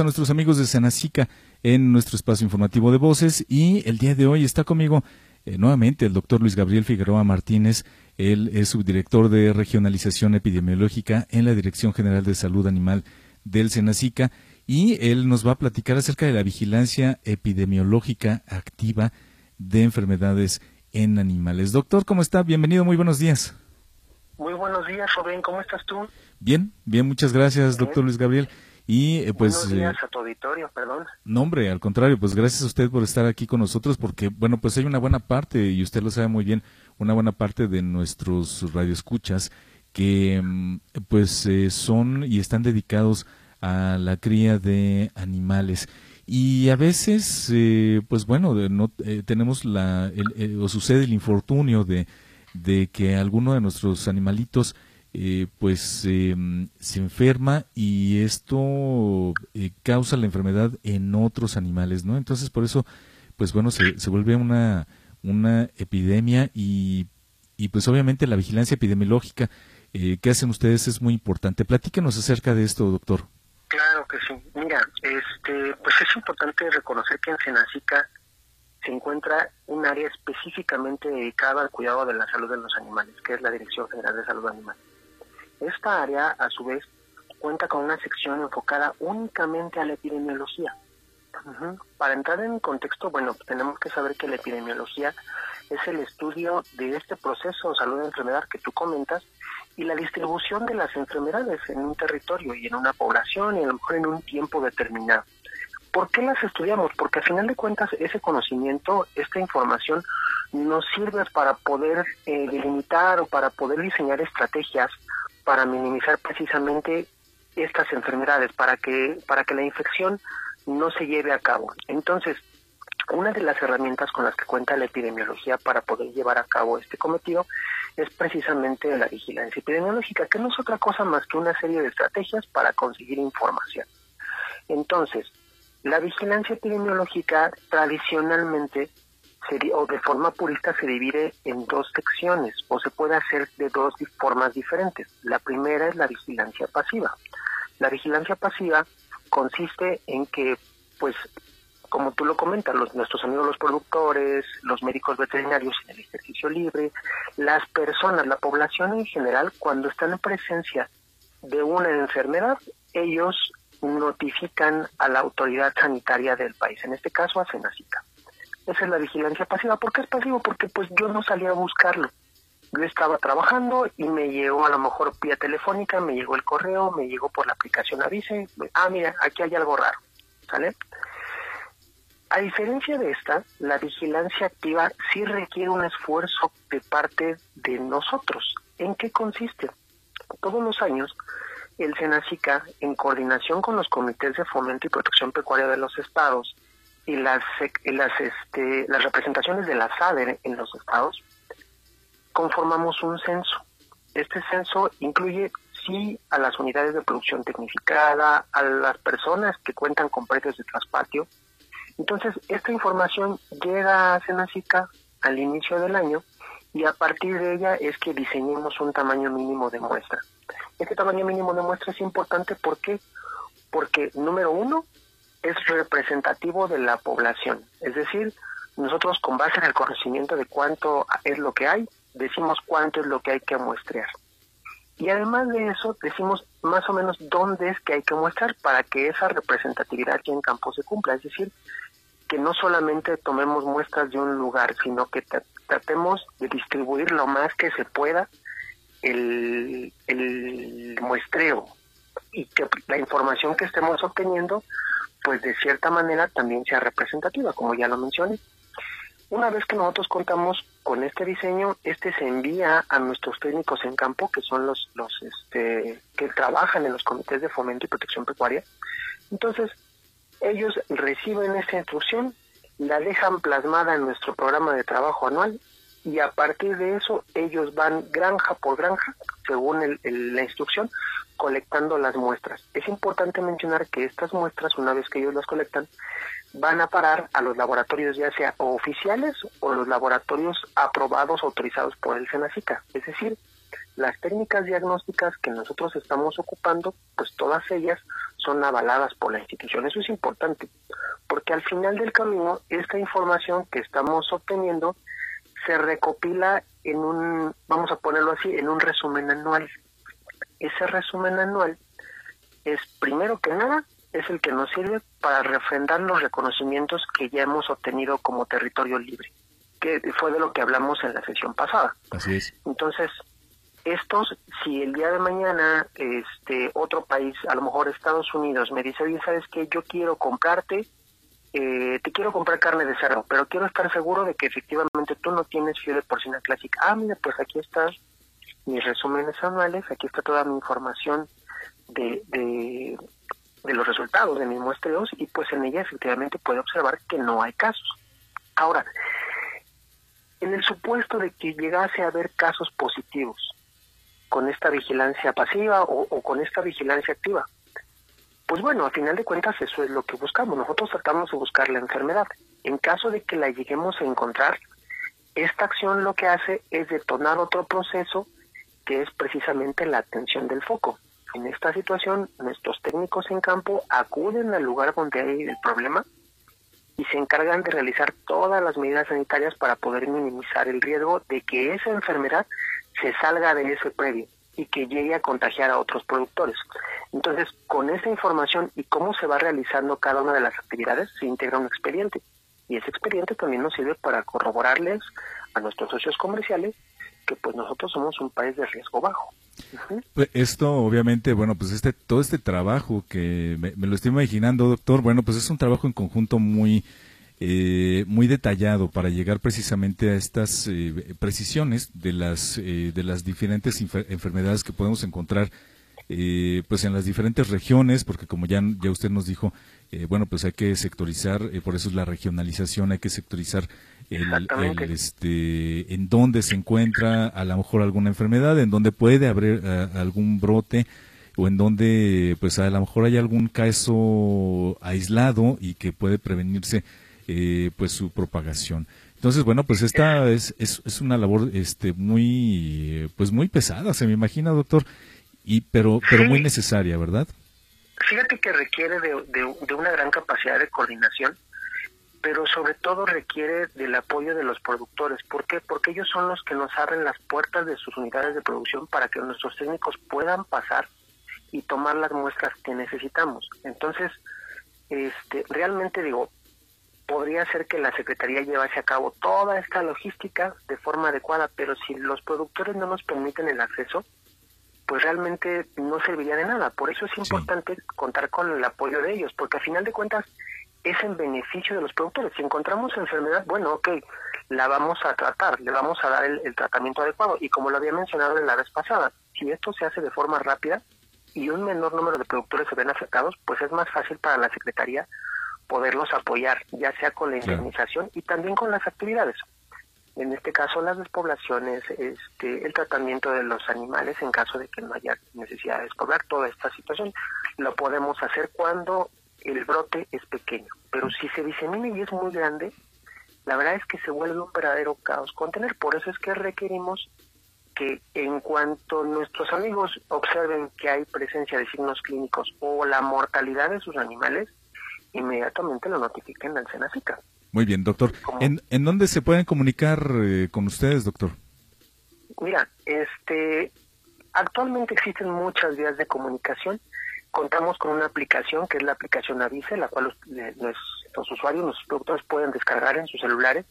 a nuestros amigos de Senacica en nuestro espacio informativo de voces y el día de hoy está conmigo eh, nuevamente el doctor Luis Gabriel Figueroa Martínez. Él es subdirector de regionalización epidemiológica en la Dirección General de Salud Animal del Senacica y él nos va a platicar acerca de la vigilancia epidemiológica activa de enfermedades en animales. Doctor, ¿cómo está? Bienvenido, muy buenos días. Muy buenos días, Rubén, ¿cómo estás tú? Bien, bien, muchas gracias, doctor Luis Gabriel. Y eh, pues... Buenos días a tu auditorio, perdón. No, hombre, al contrario, pues gracias a usted por estar aquí con nosotros, porque, bueno, pues hay una buena parte, y usted lo sabe muy bien, una buena parte de nuestros radioescuchas que, mm, pues, eh, son y están dedicados a la cría de animales. Y a veces, eh, pues bueno, no, tenemos la, o sucede el infortunio de, de que alguno de nuestros animalitos eh, pues em, se enferma y esto eh, causa la enfermedad en otros animales, ¿no? Entonces por eso, pues bueno, se, se vuelve una, una epidemia y, y pues obviamente la vigilancia epidemiológica eh, que hacen ustedes es muy importante. Platíquenos acerca de esto, doctor. Claro que sí. Mira, este, pues es importante reconocer que en Senacica se encuentra un área específicamente dedicada al cuidado de la salud de los animales, que es la Dirección General de Salud Animal. Esta área, a su vez, cuenta con una sección enfocada únicamente a la epidemiología. Para entrar en contexto, bueno, tenemos que saber que la epidemiología es el estudio de este proceso salud-enfermedad que tú comentas y la distribución de las enfermedades en un territorio y en una población y a lo mejor en un tiempo determinado. ¿Por qué las estudiamos? Porque al final de cuentas ese conocimiento, esta información nos sirve para poder eh, delimitar o para poder diseñar estrategias para minimizar precisamente estas enfermedades, para que, para que la infección no se lleve a cabo. Entonces, una de las herramientas con las que cuenta la epidemiología para poder llevar a cabo este cometido es precisamente la vigilancia epidemiológica, que no es otra cosa más que una serie de estrategias para conseguir información. Entonces, la vigilancia epidemiológica tradicionalmente o de forma purista se divide en dos secciones o se puede hacer de dos formas diferentes. La primera es la vigilancia pasiva. La vigilancia pasiva consiste en que, pues, como tú lo comentas, los, nuestros amigos los productores, los médicos veterinarios en el ejercicio libre, las personas, la población en general, cuando están en presencia de una enfermedad, ellos notifican a la autoridad sanitaria del país, en este caso a Senacica. Esa es la vigilancia pasiva. ¿Por qué es pasivo? Porque pues yo no salía a buscarlo. Yo estaba trabajando y me llegó a lo mejor vía telefónica, me llegó el correo, me llegó por la aplicación Avise. Ah, mira, aquí hay algo raro. ¿Sale? A diferencia de esta, la vigilancia activa sí requiere un esfuerzo de parte de nosotros. ¿En qué consiste? Todos los años, el SENACICA, en coordinación con los comités de fomento y protección pecuaria de los estados, y las, las, este, las representaciones de la SADER en los estados, conformamos un censo. Este censo incluye, sí, a las unidades de producción tecnificada, a las personas que cuentan con precios de traspatio. Entonces, esta información llega a Senacica al inicio del año y a partir de ella es que diseñemos un tamaño mínimo de muestra. Este tamaño mínimo de muestra es importante ¿por qué? porque, número uno, es representativo de la población. Es decir, nosotros con base en el conocimiento de cuánto es lo que hay, decimos cuánto es lo que hay que muestrear. Y además de eso, decimos más o menos dónde es que hay que muestrar para que esa representatividad aquí en campo se cumpla. Es decir, que no solamente tomemos muestras de un lugar, sino que tratemos de distribuir lo más que se pueda el, el muestreo y que la información que estemos obteniendo pues de cierta manera también sea representativa, como ya lo mencioné. Una vez que nosotros contamos con este diseño, este se envía a nuestros técnicos en campo, que son los, los este, que trabajan en los comités de fomento y protección pecuaria. Entonces, ellos reciben esta instrucción, la dejan plasmada en nuestro programa de trabajo anual y a partir de eso ellos van granja por granja, según la instrucción, colectando las muestras. Es importante mencionar que estas muestras, una vez que ellos las colectan, van a parar a los laboratorios ya sea oficiales o los laboratorios aprobados, autorizados por el SENACICA. Es decir, las técnicas diagnósticas que nosotros estamos ocupando, pues todas ellas son avaladas por la institución. Eso es importante, porque al final del camino, esta información que estamos obteniendo se recopila en un, vamos a ponerlo así, en un resumen anual. Ese resumen anual es, primero que nada, es el que nos sirve para refrendar los reconocimientos que ya hemos obtenido como territorio libre, que fue de lo que hablamos en la sesión pasada. Así es. Entonces, estos, si el día de mañana este otro país, a lo mejor Estados Unidos, me dice, oye, ¿sabes qué? Yo quiero comprarte, eh, te quiero comprar carne de cerdo, pero quiero estar seguro de que efectivamente tú no tienes fiebre porcina clásica. Ah, mira, pues aquí están mis resúmenes anuales, aquí está toda mi información de, de, los resultados de mis muestreos y pues en ella efectivamente puede observar que no hay casos. Ahora, en el supuesto de que llegase a haber casos positivos, con esta vigilancia pasiva o, con esta vigilancia activa. Pues bueno, a final de cuentas eso es lo que buscamos. Nosotros tratamos de buscar la enfermedad. En caso de que la lleguemos a encontrar, esta acción lo que hace es detonar otro proceso que es precisamente la atención del foco. En esta situación, nuestros técnicos en campo acuden al lugar donde hay el problema y se encargan de realizar todas las medidas sanitarias para poder minimizar el riesgo de que esa enfermedad se salga de ese predio y que llegue a contagiar a otros productores. Entonces, con esa información y cómo se va realizando cada una de las actividades, se integra un expediente. Y ese expediente también nos sirve para corroborarles a nuestros socios comerciales que pues nosotros somos un país de riesgo bajo. Pues esto, obviamente, bueno, pues este todo este trabajo que me, lo estoy imaginando, doctor, bueno, pues es un trabajo en conjunto muy eh, muy detallado para llegar precisamente a estas eh, precisiones de las eh, de las diferentes enfermedades que podemos encontrar pues en las diferentes regiones porque como ya ya usted nos dijo bueno pues hay que sectorizar por eso es la regionalización hay que sectorizar el, este en dónde se encuentra a lo mejor alguna enfermedad en dónde puede haber algún brote o en donde pues a lo mejor hay algún caso aislado y que puede prevenirse eh, pues su propagación. Entonces, bueno, pues esta es, es, una labor este muy pues muy pesada, se me imagina, doctor, y pero pero muy necesaria, ¿verdad? Fíjate que requiere de, de, una gran capacidad de coordinación, pero sobre todo requiere del apoyo de los productores. ¿Por qué? Porque ellos son los que nos abren las puertas de sus unidades de producción para que nuestros técnicos puedan pasar y tomar las muestras que necesitamos. Entonces, este, realmente digo, podría ser que la Secretaría llevase a cabo toda esta logística de forma adecuada, pero si los productores no nos permiten el acceso, pues realmente no serviría de nada. Por eso es importante contar con el apoyo de ellos, porque al final de cuentas es en beneficio de los productores. Si encontramos enfermedad, bueno, ok, la vamos a tratar, le vamos a dar el, el tratamiento adecuado. Y como lo había mencionado en la vez pasada, si esto se hace de forma rápida y un menor número de productores se ven afectados, pues es más fácil para la Secretaría poderlos apoyar, ya sea con la indemnización y también con las actividades. En este caso, las despoblaciones, este, el tratamiento de los animales en caso de que no haya necesidad de despoblar, toda esta situación lo podemos hacer cuando el brote es pequeño. Pero si se disemina y es muy grande, la verdad es que se vuelve un verdadero caos contener. Por eso es que requerimos que en cuanto nuestros amigos observen que hay presencia de signos clínicos o la mortalidad de sus animales, inmediatamente lo notifiquen al Senacica. Muy bien, doctor. ¿En, ¿En dónde se pueden comunicar eh, con ustedes, doctor? Mira, este, actualmente existen muchas vías de comunicación. Contamos con una aplicación que es la aplicación Avise, la cual los, los usuarios, los productores pueden descargar en sus celulares,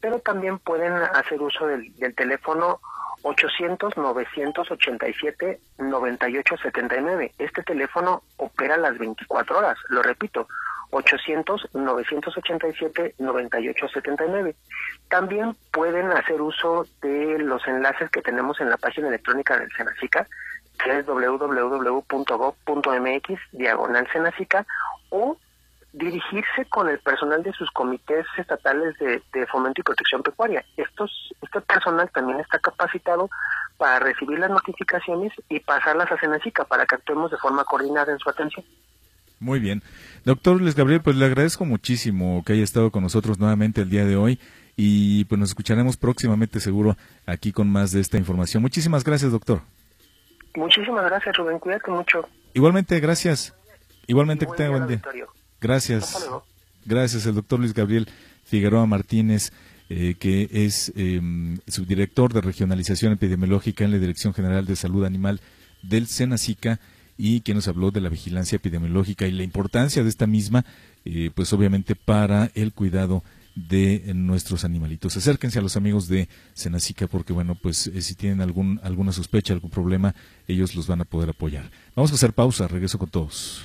pero también pueden hacer uso del, del teléfono 800-987-9879. Este teléfono opera las 24 horas, lo repito, 800-987-9879. También pueden hacer uso de los enlaces que tenemos en la página electrónica del Senacica, que es www.gov.mx, diagonal Senacica, o dirigirse con el personal de sus comités estatales de, fomento y protección pecuaria. Estos, este personal también está capacitado para recibir las notificaciones y pasarlas a Senacica para que actuemos de forma coordinada en su atención. Muy bien. Doctor Luis Gabriel, pues le agradezco muchísimo que haya estado con nosotros nuevamente el día de hoy y pues nos escucharemos próximamente seguro aquí con más de esta información. Muchísimas gracias, doctor. Muchísimas gracias, Rubén. Cuídate mucho. Igualmente, gracias. Igualmente que tenga buen día. Gracias. Gracias, el doctor Luis Gabriel Figueroa Martínez. Eh, que es eh, subdirector de regionalización epidemiológica en la Dirección General de Salud Animal del SENACICA y que nos habló de la vigilancia epidemiológica y la importancia de esta misma, eh, pues obviamente para el cuidado de nuestros animalitos. Acérquense a los amigos de Senacica porque, bueno, pues eh, si tienen algún, alguna sospecha, algún problema, ellos los van a poder apoyar. Vamos a hacer pausa, regreso con todos.